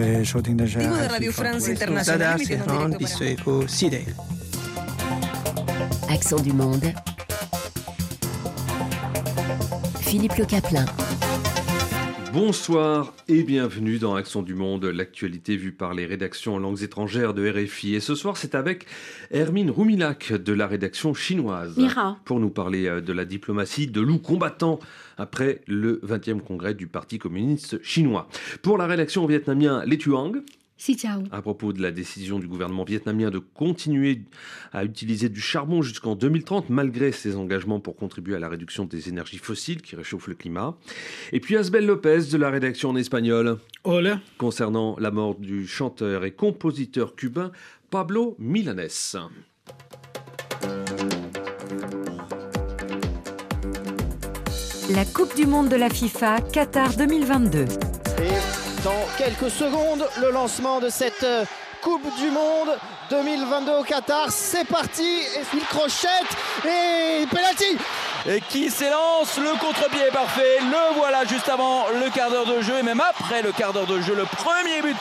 Digo de Radio France Internacional, Accent du monde. Philippe Le Caplin. Bonsoir et bienvenue dans Accent du Monde, l'actualité vue par les rédactions en langues étrangères de RFI. Et ce soir, c'est avec Hermine Roumilac de la rédaction chinoise Mira. pour nous parler euh, de la diplomatie de loup combattant après le 20e congrès du Parti communiste chinois. Pour la rédaction vietnamien Les Tuang, Si à propos de la décision du gouvernement vietnamien de continuer à utiliser du charbon jusqu'en 2030, malgré ses engagements pour contribuer à la réduction des énergies fossiles qui réchauffent le climat. Et puis Asbel Lopez de la rédaction en espagnol, Hola. concernant la mort du chanteur et compositeur cubain Pablo Milanés. La Coupe du Monde de la FIFA Qatar 2022. Et dans quelques secondes, le lancement de cette euh, Coupe du Monde 2022 au Qatar. C'est parti. Il crochette et penalty. Et qui s'élance, le contre-pied est parfait, le voilà juste avant le quart d'heure de jeu et même après le quart d'heure de jeu, le premier but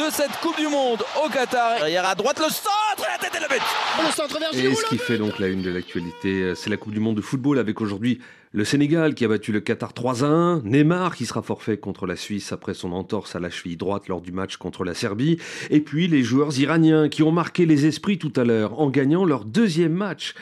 de cette Coupe du Monde au Qatar. Derrière à droite le centre et la tête et le but. Le centre vers Et ce qui fait donc la une de l'actualité, euh, c'est la Coupe du Monde de football avec aujourd'hui le Sénégal qui a battu le Qatar 3 à 1, Neymar qui sera forfait contre la Suisse après son entorse à la cheville droite lors du match contre la Serbie, et puis les joueurs iraniens qui ont marqué les esprits tout à l'heure en gagnant leur deuxième match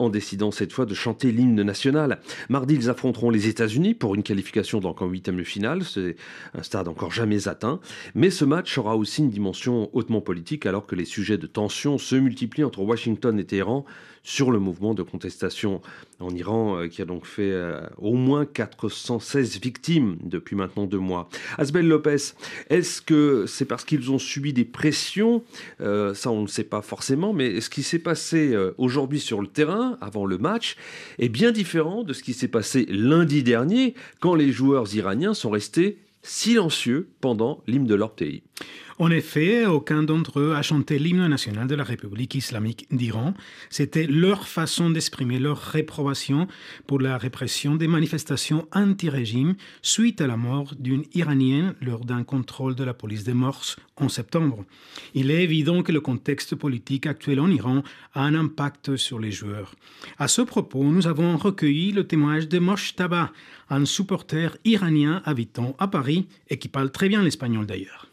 en décidant cette fois de chanter l'hymne national. Mardi, ils affronteront les États-Unis pour une qualification en huitième de finale. C'est un stade encore jamais atteint. Mais ce match aura aussi une dimension hautement politique alors que les sujets de tension se multiplient entre Washington et Téhéran sur le mouvement de contestation en Iran euh, qui a donc fait euh, au moins 416 victimes depuis maintenant deux mois. Asbel Lopez, est-ce que c'est parce qu'ils ont subi des pressions Euh, Ça, on ne sait pas forcément, mais ce qui s'est passé aujourd'hui sur le terrain, avant le match, est bien différent de ce qui s'est passé lundi dernier, quand les joueurs iraniens sont restés silencieux pendant l'hymne de leur pays. En effet, aucun d'entre eux a chanté l'hymne national de la République islamique d'Iran. C'était leur façon d'exprimer leur réprobation pour la répression des manifestations anti-régime suite à la mort d'une Iranienne lors d'un contrôle de la police des morses en septembre. Il est évident que le contexte politique actuel en Iran a un impact sur les joueurs. À ce propos, nous avons recueilli le témoignage de Moshtaba, un supporter iranien habitant à Paris et qui parle très bien l'espagnol d'ailleurs.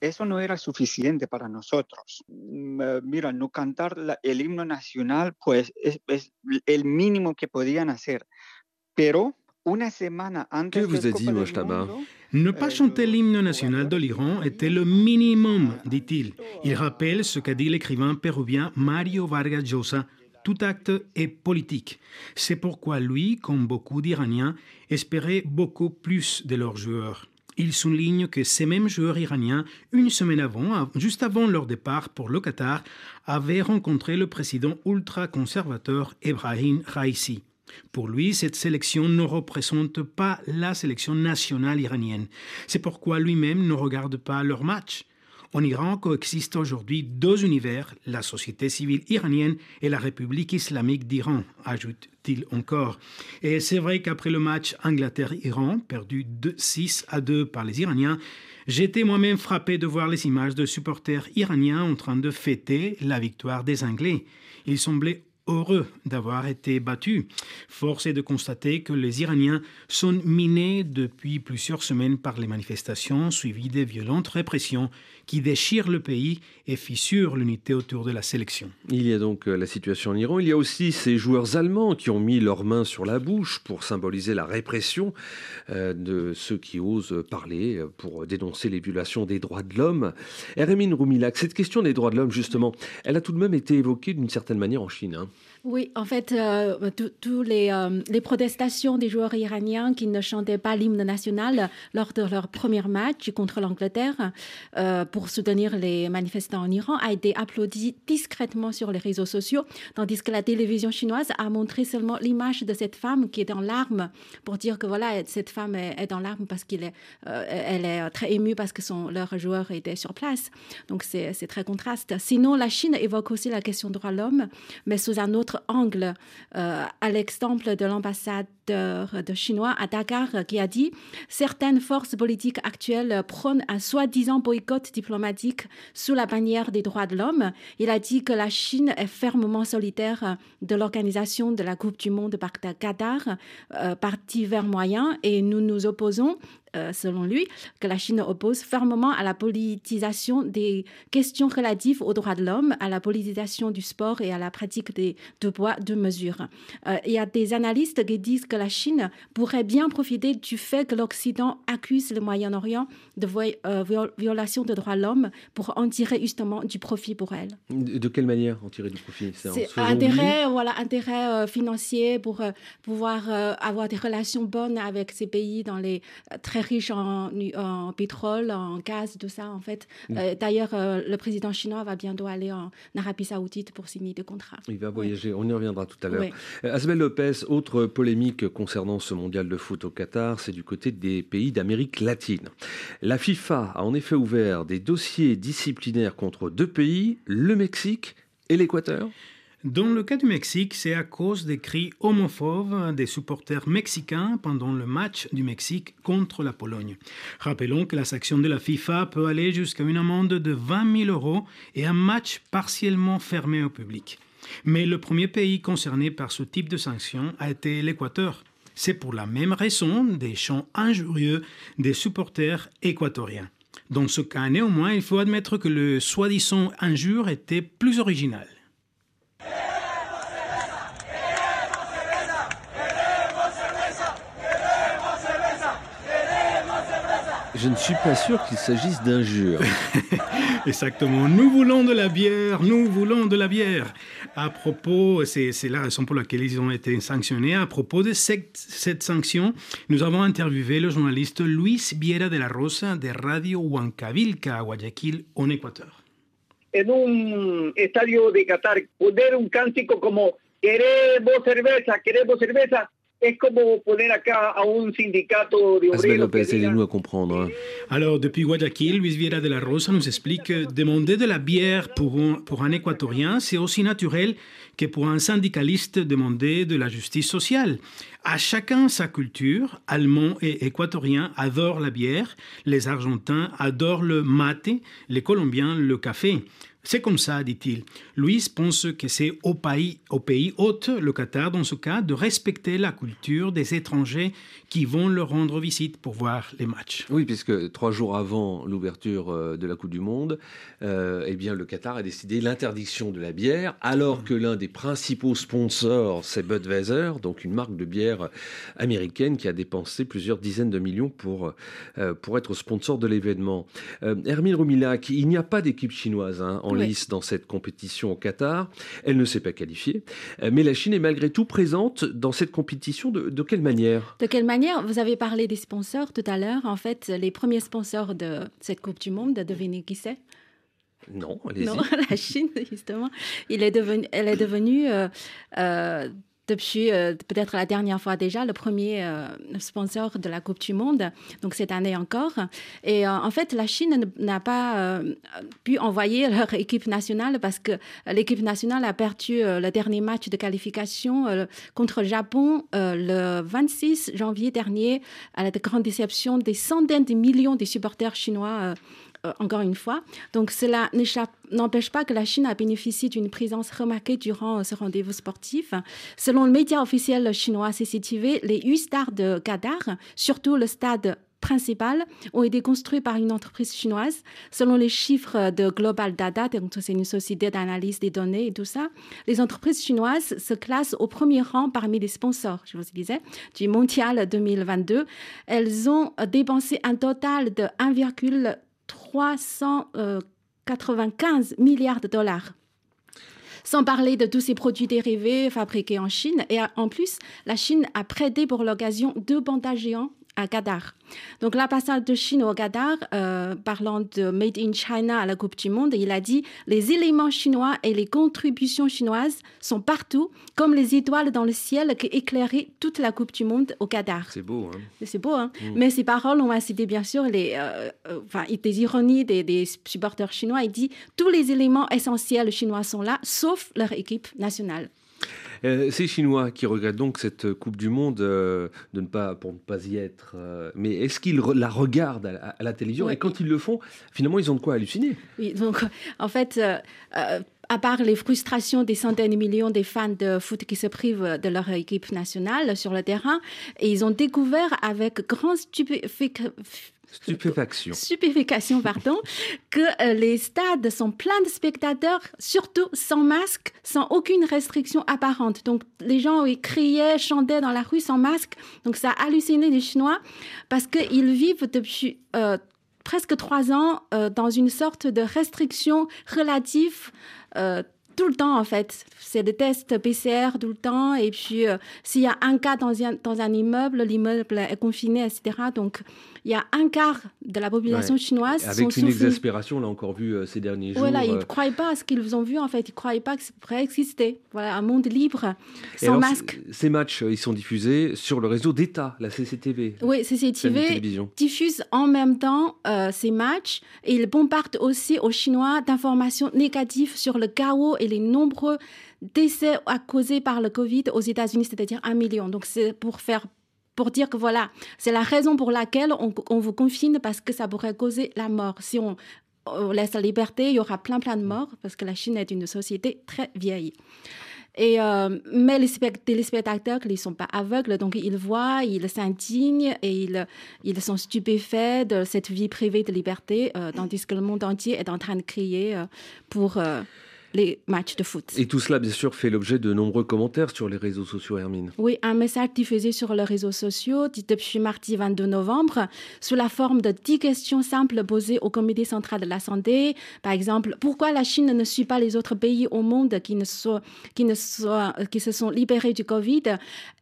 eso no era suficiente para nosotros. Eh, Mira, no cantar la- el himno nacional, pues es, es el mínimo que podían hacer. Pero una semana antes Que vous a dit, Mojtaba Ne pas chanter l'hymne national de l'Iran était le minimum, dit-il. Il rappelle ce qu'a dit l'écrivain péruvien Mario Vargas Llosa. Tout acte est politique. C'est pourquoi lui, comme beaucoup d'Iraniens, espérait beaucoup plus de leurs joueurs. Il souligne que ces mêmes joueurs iraniens, une semaine avant, juste avant leur départ pour le Qatar, avaient rencontré le président ultra-conservateur Ebrahim Raisi. Pour lui, cette sélection ne représente pas la sélection nationale iranienne. C'est pourquoi lui-même ne regarde pas leur match. En Iran coexistent aujourd'hui deux univers, la société civile iranienne et la République islamique d'Iran, ajoute-t-il encore. Et c'est vrai qu'après le match Angleterre-Iran, perdu de 6 à 2 par les Iraniens, j'étais moi-même frappé de voir les images de supporters iraniens en train de fêter la victoire des Anglais. Ils semblaient heureux d'avoir été battus. Force est de constater que les Iraniens sont minés depuis plusieurs semaines par les manifestations suivies des violentes répressions qui déchirent le pays et fissurent l'unité autour de la sélection. Il y a donc euh, la situation en Iran. Il y a aussi ces joueurs allemands qui ont mis leurs mains sur la bouche pour symboliser la répression euh, de ceux qui osent parler euh, pour dénoncer les violations des droits de l'homme. Eremin Roumilac, cette question des droits de l'homme, justement, elle a tout de même été évoquée d'une certaine manière en Chine. hein. Oui, en fait, euh, tous les, euh, les protestations des joueurs iraniens qui ne chantaient pas l'hymne national lors de leur premier match contre l'Angleterre euh, pour soutenir les manifestants en Iran a été applaudi discrètement sur les réseaux sociaux, tandis que la télévision chinoise a montré seulement l'image de cette femme qui est en larmes pour dire que voilà, cette femme est, en larmes parce qu'elle est, très émue parce que son, leur joueur était sur place. Donc c'est très contraste. Sinon, la Chine évoque aussi la question des droits de l'homme, mais sous un autre angle, euh, à l'exemple de l'ambassade de Chinois à Dakar qui a dit certaines forces politiques actuelles prônent un soi-disant boycott diplomatique sous la bannière des droits de l'homme. Il a dit que la Chine est fermement solitaire de l'organisation de la Coupe du Monde par Qatar, euh, par divers moyens, et nous nous opposons euh, selon lui, que la Chine oppose fermement à la politisation des questions relatives aux droits de l'homme, à la politisation du sport et à la pratique des deux poids, deux mesures. Euh, il y a des analystes qui disent que la Chine pourrait bien profiter du fait que l'Occident accuse le Moyen-Orient de euh, violation de droits de l'homme pour en tirer justement du profit pour elle. De quelle manière en tirer du profit? C'est intérêt, voilà, intérêt financier pour pouvoir avoir des relations bonnes avec ces pays dans les très riche en, pétrole, en gaz, tout ça, en fait. Mm. Euh, d'ailleurs, euh, le président chinois va bientôt aller en Arabie Saoudite pour signer des contrats. Il va voyager, on y reviendra tout à l'heure. Euh, Asbel Lopez, autre polémique concernant ce mondial de foot au Qatar, c'est du côté des pays d'Amérique latine. La FIFA a en effet ouvert des dossiers disciplinaires contre deux pays, le Mexique et l'Équateur. Dans le cas du Mexique, c'est à cause des cris homophobes des supporters mexicains pendant le match du Mexique contre la Pologne. Rappelons que la sanction de la FIFA peut aller jusqu'à une amende de 20 000 euros et un match partiellement fermé au public. Mais le premier pays concerné par ce type de sanction a été l'Équateur. C'est pour la même raison des chants injurieux des supporters équatoriens. Dans ce cas, néanmoins, il faut admettre que le soi-disant injure était plus original. Je ne suis pas sûr qu'il s'agisse d'injures. Exactement. Nous voulons de la bière, nous voulons de la bière. À propos, c'est la raison pour laquelle ils ont été sanctionnés. À propos de cette, cette sanction, nous avons interviewé le journaliste Luis Viera de la Rosa de Radio Huancavilca, à Guayaquil, en Équateur. En un estadio de Qatar, poner un cántico como queremos cerveza, queremos cerveza, es como poner acá a un sindicato de obreros. nous à comprendre. Hein. Alors, depuis Guayaquil, Luis Viera de la Rosa nous explique que demander de la bière pour un, pour un équatorien, c'est aussi naturel que pour un syndicaliste demander de la justice sociale. À chacun sa culture. Allemands et équatoriens adorent la bière, les Argentins adorent le mate, les Colombiens le café. C'est comme ça, dit-il. Louis pense que c'est au pays, au pays hôte, le Qatar dans ce cas, de respecter la culture des étrangers qui vont leur rendre visite pour voir les matchs. Oui, puisque trois jours avant l'ouverture euh, de la Coupe du Monde, euh, eh bien, le Qatar a décidé l'interdiction de la bière, alors que l'un des principaux sponsors, c'est Budweiser, donc une marque de bière américaine qui a dépensé plusieurs dizaines de millions pour, euh, pour être sponsor de l'événement. Hermine Rumilac, il n'y a pas d'équipe chinoise hein, en lice dans cette compétition au Qatar. Elle ne s'est pas qualifiée, euh, mais la Chine est malgré tout présente dans cette compétition. De, quelle manière? De quelle manière? Vous avez parlé des sponsors tout à l'heure. En fait, les premiers sponsors de cette Coupe du Monde, devinez qui c'est? Non. Non, la Chine, justement. Il est devenu, elle est devenue euh, euh, depuis euh, peut-être la dernière fois déjà, le premier euh, sponsor de la Coupe du Monde, donc cette année encore. Et euh, en fait, la Chine n'a pas pu envoyer leur équipe nationale parce que l'équipe nationale a perdu le dernier match de qualification contre le Japon le 26 janvier dernier à la grande déception des centaines de millions de supporters chinois euh, encore une fois. Donc cela n'empêche pas que la Chine a bénéficié d'une présence remarquée durant ce rendez-vous sportif. Selon le média officiel chinois CCTV, les huit stars de Qatar, surtout le stade principal, ont été construits par une entreprise chinoise. Selon les chiffres de Global Data, c'est une société d'analyse des données et tout ça, les entreprises chinoises se classent au premier rang parmi les sponsors, je vous disais, du Mondial 2022. Elles ont dépensé un total de 1,3 395 milliards de dollars. Sans parler de tous ces produits dérivés fabriqués en Chine. Et en plus, la Chine a prêté pour l'occasion deux bandages géants à Qatar. Donc l'ambassade de Chine au Qatar, euh, parlant de Made in China à la Coupe du Monde, il a dit les éléments chinois et les contributions chinoises sont partout, comme les étoiles dans le ciel qui éclairaient toute la Coupe du Monde au Qatar. C'est beau, hein C'est beau, hein mm. Mais ces paroles ont incité bien sûr les, euh, euh, enfin, des ironies des, des, supporters chinois. Il dit tous les éléments essentiels chinois sont là, sauf leur équipe nationale. Euh, ces Chinois qui regrettent donc cette Coupe du Monde de ne pas, pour ne pas y être. mais est-ce qu'ils la regardent à, la télévision? Et quand ils le font, finalement, ils ont de quoi halluciner. Oui, donc en fait, à part les frustrations des centaines de millions de fans de foot qui se privent de leur équipe nationale sur le terrain, et ils ont découvert avec grande Stupéfaction. Stupéfaction, pardon, que euh, les stades sont pleins de spectateurs, surtout sans masque, sans aucune restriction apparente. Donc, les gens ils criaient, chantaient dans la rue sans masque. Donc, ça a halluciné les Chinois parce qu'ils vivent depuis euh, presque trois ans euh, dans une sorte de restriction relative tout le temps en fait. C'est des tests PCR tout le temps. Et puis, s'il y a un cas dans un, dans un immeuble, l'immeuble est confiné, etc. Donc, il y a un quart de la population chinoise. Avec une exaspération, on l'a encore vu euh, ces derniers jours. Voilà, ils ne euh. croyaient pas à ce qu'ils ont vu, en fait. Ils ne croyaient pas que ça pourrait exister. Voilà, un monde libre, sans masque. Ces matchs, euh, ils sont diffusés sur le réseau d'État, la CCTV. Oui, CCTV diffuse en même temps ces matchs et ils bombardent aussi aux Chinois d'informations négatives sur le chaos et les nombreux décès causés par le Covid aux États-Unis, c'est-à-dire un million. Donc, c'est pour faire pour dire que voilà, c'est la raison pour laquelle on, vous confine parce que ça pourrait causer la mort. Si on, laisse la liberté, il y aura plein plein de morts parce que la Chine est une société très vieille. Et, euh, mais les téléspectateurs, ils sont pas aveugles, donc ils voient, ils s'indignent et ils, ils sont stupéfaits de cette vie privée de liberté, euh, tandis que le monde entier est en train de crier euh, pour les matchs de foot. Et tout cela, bien sûr, fait l'objet de nombreux commentaires sur les réseaux sociaux, Hermine. Oui, un message diffusé sur les réseaux sociaux depuis mardi 22 novembre, sous la forme de 10 questions simples posées au Comité central de la santé. Par exemple, pourquoi la Chine ne suit pas les autres pays au monde qui, ne sont, qui, ne sont, qui se sont libérés du Covid?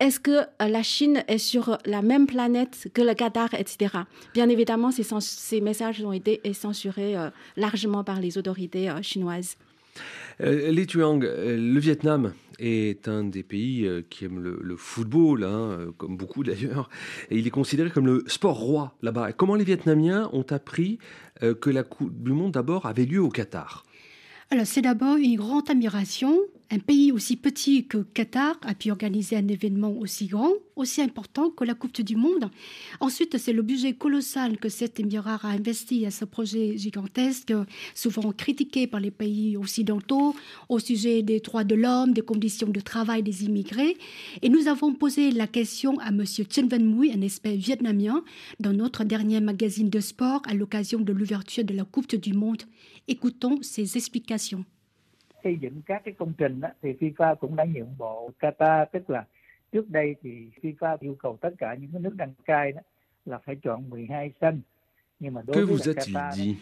Est-ce que la Chine est sur la même planète que le Qatar, etc. Bien évidemment, ces, ces messages ont été censurés euh, largement par les autorités euh, chinoises. Euh, Li Tuang, euh, le Vietnam est un des pays euh, qui aime le, football, hein, comme beaucoup d'ailleurs, et il est considéré comme le sport roi là-bas. Comment les Vietnamiens ont appris que la Coupe du Monde d'abord avait lieu au Qatar? Alors, c'est d'abord une grande admiration un pays aussi petit que Qatar a pu organiser un événement aussi grand, aussi important que la Coupe du Monde. Ensuite, c'est le budget colossal que cet émirat a investi à ce projet gigantesque, souvent critiqué par les pays occidentaux au sujet des droits de l'homme, des conditions de travail des immigrés. Et nous avons posé la question à M. Chen Van Mui, un expert vietnamien, dans notre dernier magazine de sport à l'occasion de l'ouverture de la Coupe du Monde. Écoutons ses explications. Xây dựng các cái công trình đó, thì FIFA cũng đã nhượng bộ Qatar tức là trước đây thì FIFA yêu cầu tất cả những cái nước đăng cai đó là phải chọn 12 sân Que vous a-t-il dit?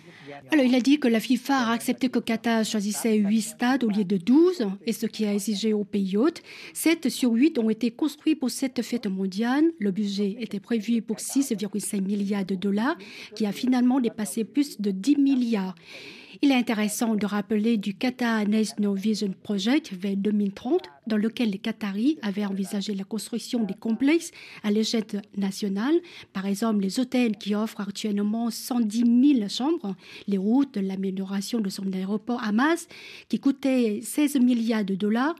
Alors, il a dit que la FIFA a accepté que Qatar choisissait 8 stades au lieu de 12, et ce qui a exigé aux pays hôtes. 7 sur 8 ont été construits pour cette fête mondiale. Le budget était prévu pour 6,5 milliards de dollars, qui a finalement dépassé plus de 10 milliards. Il est intéressant de rappeler du Qatar National Vision Project vers 2030, dans lequel les Qataris avaient envisagé la construction des complexes à l'échelle nationale, par exemple les hôtels qui offrent actuellement 110 000 chambres, les routes, l'amélioration de son aéroport Hamas qui coûtait 16 milliards de dollars.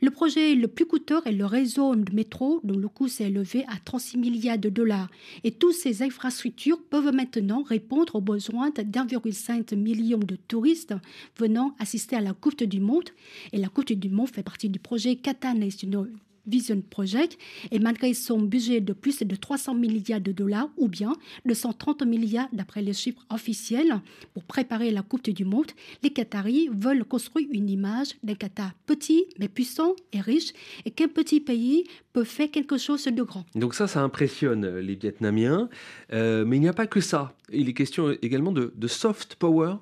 Le projet le plus coûteux est le réseau de métro dont le coût s'est élevé à 36 milliards de dollars. Et toutes ces infrastructures peuvent maintenant répondre aux besoins d'1,5 million de touristes venant assister à la Coupe du Monde. Et la Coupe du Monde fait partie du projet Qatar National Vision Project et malgré son budget de plus de 300 milliards de dollars ou bien de 130 milliards d'après les chiffres officiels pour préparer la Coupe du Monde, les Qataris veulent construire une image d'un Qatar petit mais puissant et riche et qu'un petit pays peut faire quelque chose de grand. Donc ça, ça impressionne les Vietnamiens, euh, mais il n'y a pas que ça. Il est question également de soft power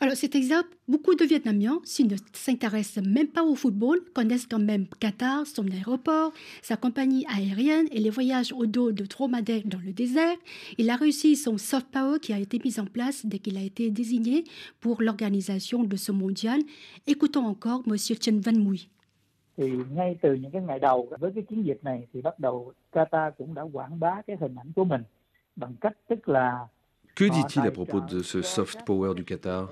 alors, c'est exact. Beaucoup de Vietnamiens, s'ils ne s'intéressent même pas au football, connaissent quand même Qatar, son aéroport, sa compagnie aérienne et les voyages au dos de dromadaires dans le désert. Il a réussi son soft power qui a été mis en place dès qu'il a été désigné pour l'organisation de ce mondial. Écoutons encore M. Chen Van Mui. thì ngay từ những cái ngày đầu với cái chiến dịch này thì bắt đầu Qatar cũng đã quảng bá cái hình ảnh của mình bằng cách tức là Que dit-il à propos de ce soft power du Qatar?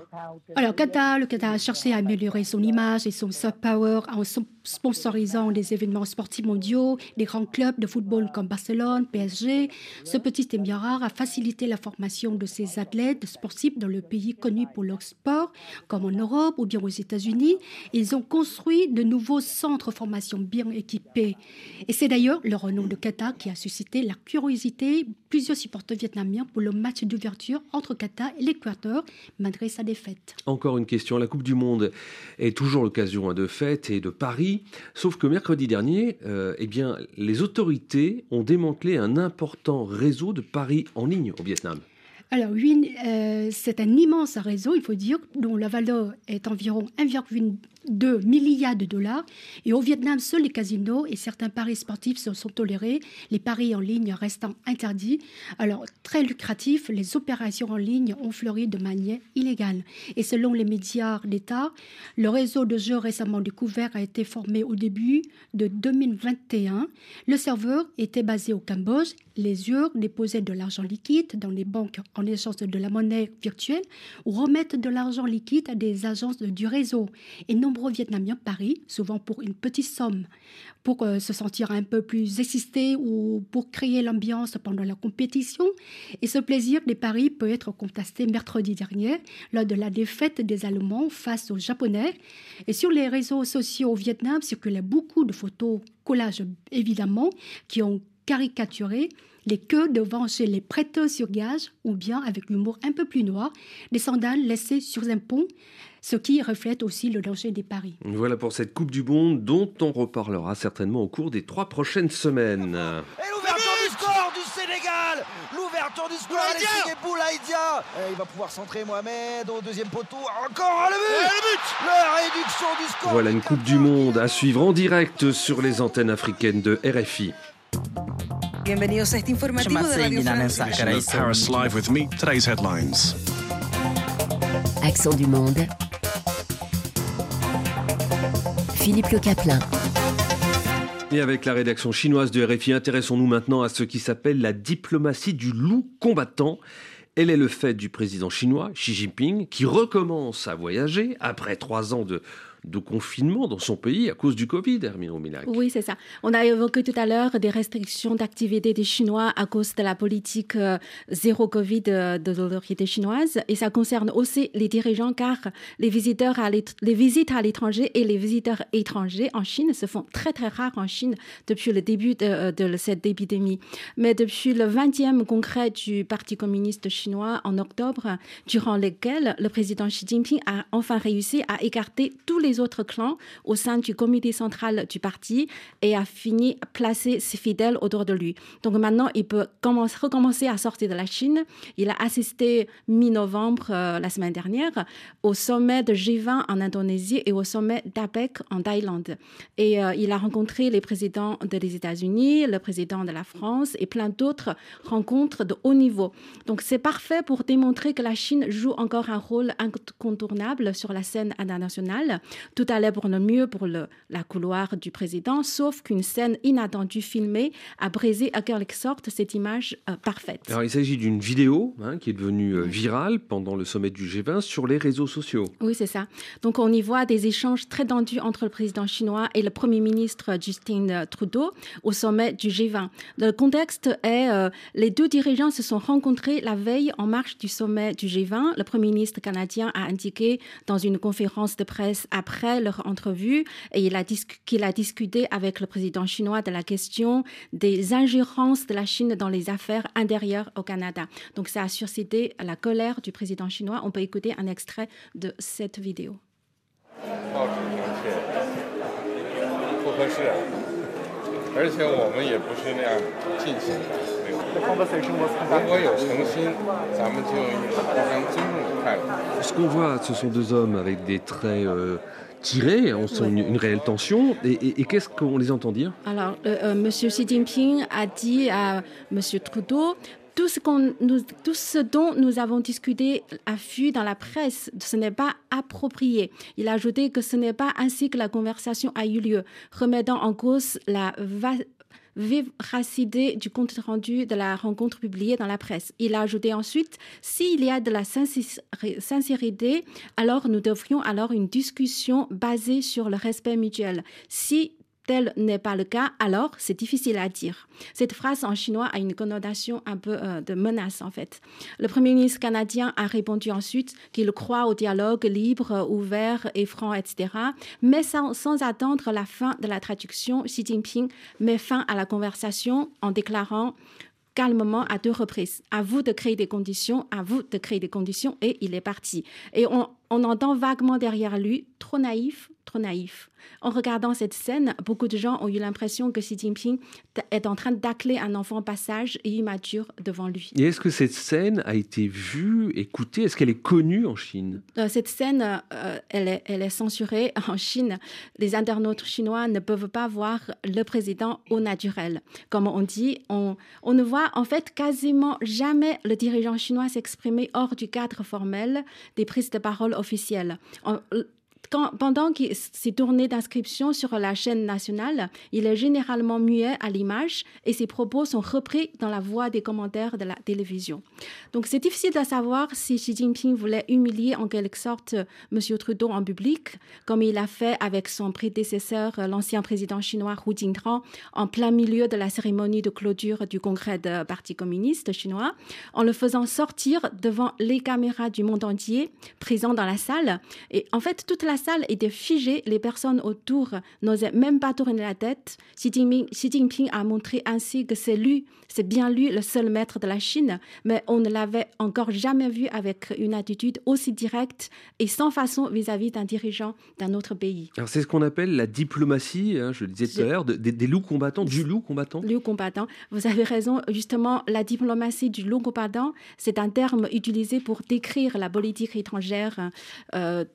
Alors, Qatar, le Qatar a cherché à améliorer son image et son soft power en sponsorisant des événements sportifs mondiaux, des grands clubs de football comme Barcelone, PSG. Ce petit émirat a facilité la formation de ses athlètes sportifs dans le pays connu pour leur sport, comme en Europe ou bien aux États-Unis. Ils ont construit de nouveaux centres de formation bien équipés. Et c'est d'ailleurs le renom de Qatar qui a suscité la curiosité plusieurs supporters vietnamiens pour le match d'ouverture entre Qatar et l'Équateur, malgré sa défaite. Encore une question. La Coupe du Monde est toujours l'occasion hein, de fêtes et de paris, sauf que mercredi dernier, euh, eh bien, les autorités ont démantelé un important réseau de paris en ligne au Vietnam. Alors oui, euh, c'est un immense réseau, il faut dire, dont la valeur est environ 1,8 2 milliards de dollars. Et au Vietnam, seuls les casinos et certains paris sportifs sont, sont tolérés, les paris en ligne restant interdits. Alors, très lucratif, les opérations en ligne ont fleuri de manière illégale. Et selon les médias d'État, le réseau de jeux récemment découvert a été formé au début de 2021. Le serveur était basé au Cambodge. Les joueurs déposaient de l'argent liquide dans les banques en échange de la monnaie virtuelle ou remettent de l'argent liquide à des agences du réseau. Et non Vietnamiens Paris, souvent pour une petite somme, pour euh, se sentir un peu plus existé ou pour créer l'ambiance pendant la compétition. Et ce plaisir des paris peut être contesté mercredi dernier lors de la défaite des Allemands face aux Japonais. Et sur les réseaux sociaux au Vietnam circulaient beaucoup de photos, collages évidemment, qui ont caricaturé les queues devant chez les prêteurs sur gage ou bien avec l'humour un peu plus noir, des sandales laissées sur un pont ce qui reflète aussi le danger des paris. Voilà pour cette Coupe du Monde dont on reparlera certainement au cours des trois prochaines semaines. Et l'ouverture du score du Sénégal L'ouverture du score, allez, Boulaïdia Il va pouvoir centrer Mohamed au deuxième poteau. Encore le but, le but La réduction du score Voilà une Coupe du Monde à suivre en direct sur les antennes africaines de RFI. Bienvenidos a este informativo de Radio Paris Live with me. Today's headlines. Accent du monde. Philippe Le Caplin. Et avec la rédaction chinoise de RFI, intéressons-nous maintenant à ce qui s'appelle la diplomatie du loup combattant. Elle est le fait du président chinois Xi Jinping qui recommence à voyager après trois ans de de confinement dans son pays à cause du Covid, Hermine Rominac. Oui, c'est ça. On a évoqué tout à l'heure des restrictions d'activité des Chinois à cause de la politique euh, zéro Covid euh, de l'autorité chinoise. Et ça concerne aussi les dirigeants car les, visiteurs à les visites à l'étranger et les visiteurs étrangers en Chine se font très très rares en Chine depuis le début de, euh, de cette épidémie. Mais depuis le 20e congrès du Parti communiste chinois en octobre, durant lequel le président Xi Jinping a enfin réussi à écarter tous les autres clans au sein du comité central du parti et a fini placer ses fidèles autour de lui. Donc maintenant, il peut commencer, recommencer à sortir de la Chine. Il a assisté mi-novembre, euh, la semaine dernière, au sommet de G20 en Indonésie et au sommet d'APEC en Thaïlande. Et euh, il a rencontré les présidents des États-Unis, le président de la France et plein d'autres rencontres de haut niveau. Donc c'est parfait pour démontrer que la Chine joue encore un rôle incontournable sur la scène internationale tout allait pour le mieux pour le, la couloir du président, sauf qu'une scène inattendue filmée a brisé à quelque sorte cette image euh, parfaite. Alors il s'agit d'une vidéo hein, qui est devenue euh, virale pendant le sommet du G20 sur les réseaux sociaux. Oui, c'est ça. Donc on y voit des échanges très tendus entre le président chinois et le Premier ministre Justin Trudeau au sommet du G20. Le contexte est euh, les deux dirigeants se sont rencontrés la veille en marche du sommet du G20. Le Premier ministre canadien a indiqué dans une conférence de presse après après leur entrevue il a qu'il a discuté avec le président chinois de la question des ingérences de la Chine dans les affaires intérieures au Canada. Donc ça a suscité la colère du président chinois. On peut écouter un extrait de cette vidéo. Ce qu'on voit, ce sont deux hommes avec des traits euh, tirés, on sent une, réelle tension. Et, qu'est-ce qu'on les entend dire? Alors, euh, euh, M. Xi Jinping a dit à M. Trudeau tout ce, dont nous avons discuté à vue dans la presse, ce n'est pas approprié. Il a ajouté que ce n'est pas ainsi que la conversation a eu lieu, remettant en cause la véracité du compte rendu de la rencontre publiée dans la presse. Il a ajouté ensuite, s'il y a de la sincérité, alors nous devrions alors une discussion basée sur le respect mutuel. Si tel n'est pas le cas, alors c'est difficile à dire. Cette phrase en chinois a une connotation un peu euh, de menace en fait. Le Premier ministre canadien a répondu ensuite qu'il croit au dialogue libre, ouvert et franc, etc. Mais sans, attendre la fin de la traduction, Xi Jinping met fin à la conversation en déclarant calmement à deux reprises. À vous de créer des conditions, à vous de créer des conditions, et il est parti. Et on entend vaguement derrière lui, trop naïf, trop naïf. En regardant cette scène, beaucoup de gens ont eu l'impression que Xi Jinping est en train d'accler un enfant passage et immature devant lui. Et est-ce que cette scène a été vue, écoutée? Est-ce qu'elle est connue en Chine? Euh, Cette scène, euh, elle, est, elle est censurée en Chine. Les internautes chinois ne peuvent pas voir le président au naturel. Comme on dit, on, on ne voit en fait quasiment jamais le dirigeant chinois s'exprimer hors du cadre formel des prises de parole officielles pendant qu'il s'est tourné d'inscription sur la chaîne nationale, il est généralement muet à l'image et ses propos sont repris dans la voix des commentaires de la télévision. Donc c'est difficile de savoir si Xi Jinping voulait humilier en quelque sorte M. Trudeau en public, comme il a fait avec son prédécesseur, l'ancien président chinois Hu Jintao, en plein milieu de la cérémonie de clôture du congrès du Parti communiste chinois, en le faisant sortir devant les caméras du monde entier présents dans la salle. Et en fait, toute la salle était figée, les personnes autour n'osaient même pas tourner la tête. Xi Jinping, a montré ainsi que c'est lui, c'est bien lui le seul maître de la Chine, mais on ne l'avait encore jamais vu avec une attitude aussi directe et sans façon vis-à-vis d'un dirigeant d'un autre pays. Alors c'est ce qu'on appelle la diplomatie, hein, je le disais tout à l'heure, des, loups combattants, du loup combattant. Loup combattant, vous avez raison. Justement, la diplomatie du loup combattant, c'est un terme utilisé pour décrire la politique étrangère. Euh,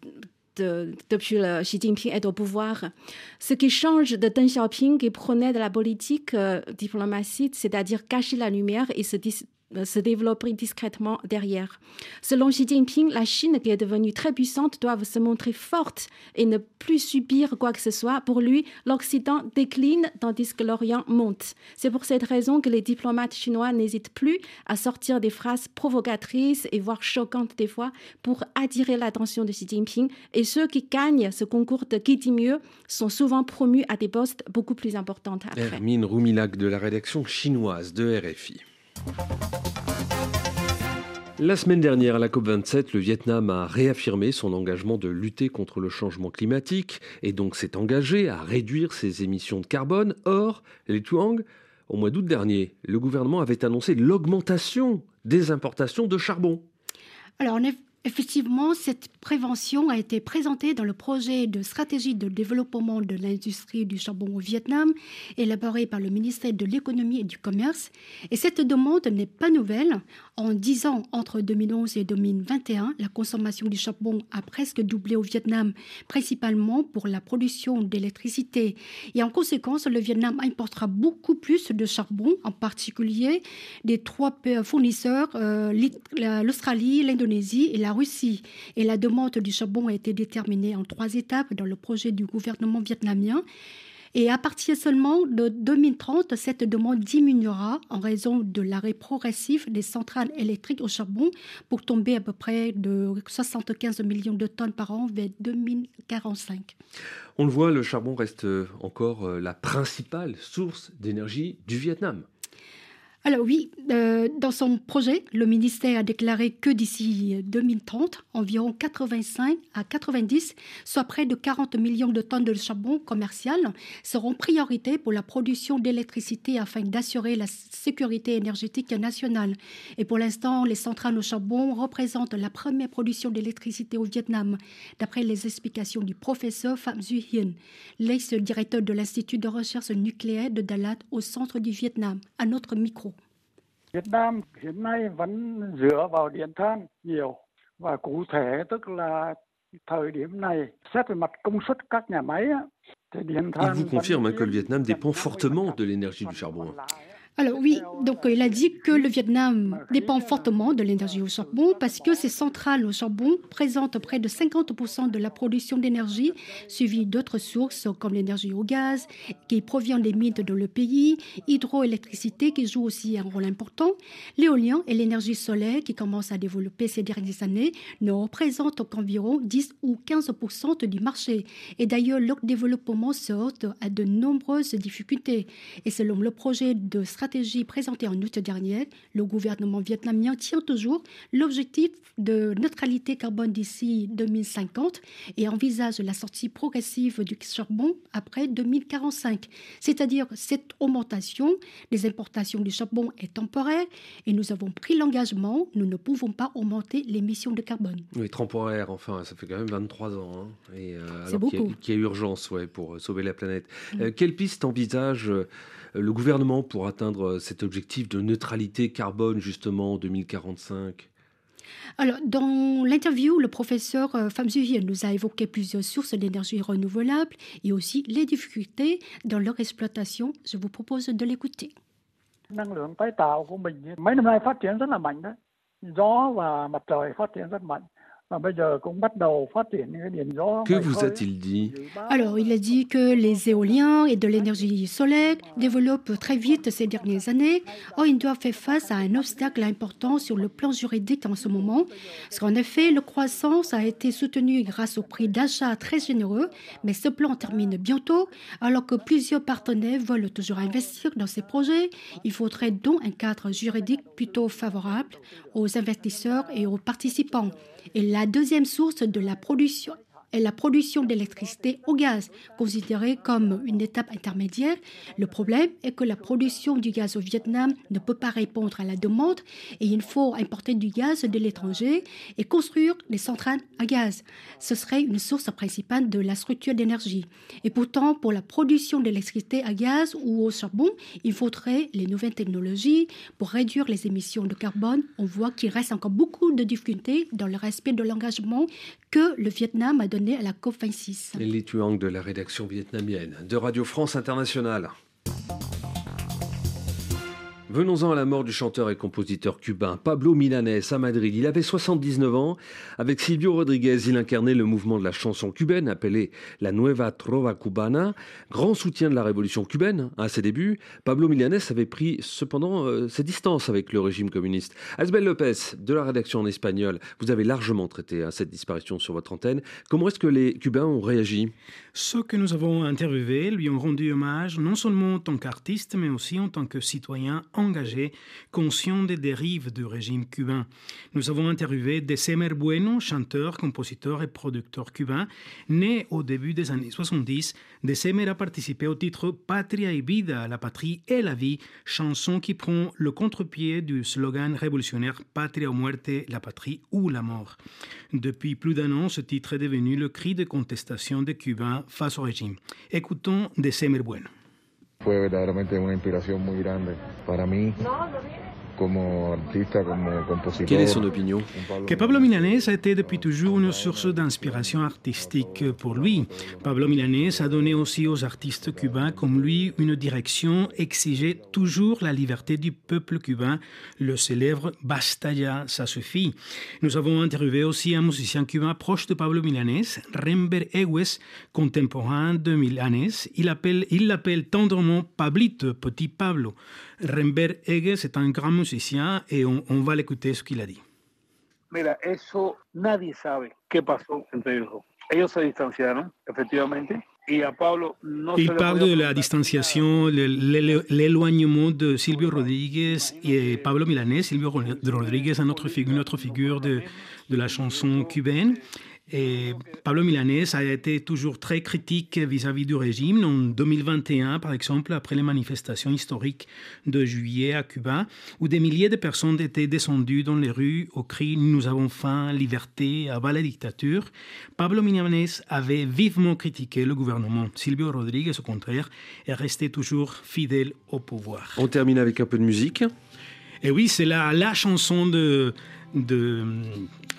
depuis le Xi Jinping est au pouvoir. Ce qui change de Deng Xiaoping qui prenait de la politique euh, diplomatique, c'est-à-dire cacher la lumière et se, se développer discrètement derrière. Selon Xi Jinping, la Chine, qui est devenue très puissante, doit se montrer forte et ne plus subir quoi que ce soit. Pour lui, l'Occident décline tandis que l'Orient monte. C'est pour cette raison que les diplomates chinois n'hésitent plus à sortir des phrases provocatrices et voire choquantes des fois pour attirer l'attention de Xi Jinping. Et ceux qui gagnent ce concours de qui dit mieux sont souvent promus à des postes beaucoup plus importants. Hermine Roumilac de la rédaction chinoise de RFI. La semaine dernière, à la COP27, le Vietnam a réaffirmé son engagement de lutter contre le changement climatique et donc s'est engagé à réduire ses émissions de carbone. Or, les Tuang, au mois d'août dernier, le gouvernement avait annoncé l'augmentation des importations de charbon. Alors, Effectivement, cette prévention a été présentée dans le projet de stratégie de développement de l'industrie du charbon au Vietnam, élaboré par le ministère de l'économie et du commerce. Et cette demande n'est pas nouvelle. En 10 ans, entre 2011 et 2021, la consommation du charbon a presque doublé au Vietnam, principalement pour la production d'électricité. Et en conséquence, le Vietnam importera beaucoup plus de charbon, en particulier des trois fournisseurs, euh, l'Australie, l'Indonésie et la Russie. Et la demande du charbon a été déterminée en trois étapes dans le projet du gouvernement vietnamien. Et à partir seulement de 2030, cette demande diminuera en raison de l'arrêt progressif des centrales électriques au charbon pour tomber à peu près de 75 millions de tonnes par an vers 2045. On le voit, le charbon reste encore euh, la principale source d'énergie du Vietnam. Alors oui, euh, dans son projet, le ministère a déclaré que d'ici 2030, environ 85 à 90, soit près de 40 millions de tonnes de charbon commercial, seront priorité pour la production d'électricité afin d'assurer la sécurité énergétique nationale. Et pour l'instant, les centrales au charbon représentent la première production d'électricité au Vietnam, d'après les explications du professeur Pham Duy Hien, l'ex-directeur de l'Institut de recherche nucléaire de Dalat au centre du Vietnam, à notre micro. Việt Nam hiện nay vẫn dựa vào điện than nhiều và cụ thể tức là thời điểm này xét về mặt công suất các nhà máy Il vous confirme que le Vietnam dépend fortement de l'énergie du charbon. Alors oui, donc il a dit que le Vietnam dépend fortement de l'énergie au charbon parce que ces centrales au charbon présentent près de 50% de la production d'énergie, suivi d'autres sources comme l'énergie au gaz qui provient des mines de le pays, hydroélectricité qui joue aussi un rôle important, l'éolien et l'énergie solaire qui commencent à développer ces dernières années ne représentent qu'environ 10 ou 15% du marché. Et d'ailleurs, leur développement sort à de nombreuses difficultés. Et selon le projet de stratégie présentée en août dernier, le gouvernement vietnamien tient toujours l'objectif de neutralité carbone d'ici 2050 et envisage la sortie progressive du charbon après 2045. C'est-à-dire cette augmentation des importations du charbon est temporaire et nous avons pris l'engagement, nous ne pouvons pas augmenter l'émission de carbone. Oui, temporaire, enfin, ça fait quand même 23 ans. Hein, et, euh, C'est beaucoup. Qu'il y, a urgence ouais, pour sauver la planète. Mm. Euh, quelle piste envisage euh, le gouvernement pour atteindre cet objectif de neutralité carbone justement en 2045 alors, dans l'interview, le professeur euh, Pham nous a évoqué plusieurs sources d'énergie renouvelable et aussi les difficultés dans leur exploitation. Je vous propose de l'écouter. Năng lượng tái tạo của mình mấy năm nay phát triển rất là mạnh đấy. Gió và mặt trời phát triển rất mạnh. Que vous a-t-il dit? Alors, il a dit que les éoliens et de l'énergie solaire développent très vite ces dernières années. Or, ils doivent faire face à un obstacle important sur le plan juridique en ce moment. Parce qu'en effet, le croissance a été soutenu grâce au prix d'achat très généreux, mais ce plan termine bientôt, alors que plusieurs partenaires veulent toujours investir dans ces projets. Il faudrait donc un cadre juridique plutôt favorable aux investisseurs et aux participants. Et deuxième source de la production est la production d'électricité au gaz, considérée comme une étape intermédiaire. Le problème est que la production du gaz au Vietnam ne peut pas répondre à la demande et il faut importer du gaz de l'étranger et construire des centrales à gaz. Ce serait une source principale de la structure d'énergie. Et pourtant, pour la production d'électricité à gaz ou au charbon, il faudrait les nouvelles technologies pour réduire les émissions de carbone. On voit qu'il reste encore beaucoup de difficultés dans le respect de l'engagement que le Vietnam a donné à la COP26. Les Tuang de la rédaction vietnamienne de Radio France Internationale. Venons-en à la mort du chanteur et compositeur cubain Pablo Milanés à Madrid. Il avait 79 ans. Avec Silvio Rodriguez, il incarnait le mouvement de la chanson cubaine appelée la Nueva Trova Cubana. Grand soutien de la révolution cubaine à ses débuts, Pablo Milanés avait pris cependant euh, ses distances avec le régime communiste. Asbel Lopez, de la rédaction en espagnol, vous avez largement traité hein, cette disparition sur votre antenne. Comment est-ce que les Cubains ont réagi? Ceux que nous avons interviewés lui ont rendu hommage non seulement en tant qu'artiste, mais aussi en tant que citoyen engagé, conscient des dérives du régime cubain. Nous avons interviewé December Bueno, chanteur, compositeur et producteur cubain. Né au début des années 70, December a participé au titre Patria y Vida, la patrie et la vie, chanson qui prend le contre-pied du slogan révolutionnaire Patria o muerte, la patrie ou la mort. Depuis plus d'un an, ce titre est devenu le cri de contestation des Cubains face au régime. Écoutons December Bueno. Fue verdaderamente una inspiración muy grande para mí. Quelle est son opinion? Que Pablo Milanés a été depuis toujours une source d'inspiration artistique pour lui. Pablo Milanés a donné aussi aux artistes cubains comme lui une direction, exigeait toujours la liberté du peuple cubain. Le célèbre Basta ya, ça suffit. Nous avons interviewé aussi un musicien cubain proche de Pablo Milanés, Rember Egues, contemporain de Milanés. Il l'appelle il tendrement Pablito, petit Pablo. Rember Egues est un grand musicien et on, on va l'écouter ce qu'il a dit. Mira, eso nadie sabe qué pasó entre ellos. Ellos se distanciaron, efectivamente, y a Pablo no Il se parle de la distanciation, l'éloignement de Silvio Rodríguez et Pablo Milanés. Silvio Rodríguez, une autre figure, une autre figure de, de la chanson cubaine. Et Pablo Milanés a été toujours très critique vis-à-vis du régime. En 2021, par exemple, après les manifestations historiques de juillet à Cuba, où des milliers de personnes étaient descendues dans les rues au cri Nous avons faim, liberté, abat la dictature, Pablo Milanés avait vivement critiqué le gouvernement. Silvio Rodríguez, au contraire, est resté toujours fidèle au pouvoir. On termine avec un peu de musique. Et oui, c'est la, la chanson de, de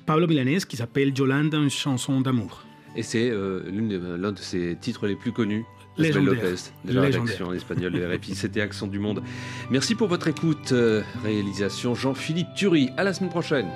Pablo Milanés qui s'appelle Yolanda, une chanson d'amour. Et c'est euh, l'un de ses titres les plus connus. Légendaire. Lopez, de la rédaction en espagnol de RFI. C'était Accent du Monde. Merci pour votre écoute. Euh, réalisation Jean-Philippe Thury. À la semaine prochaine.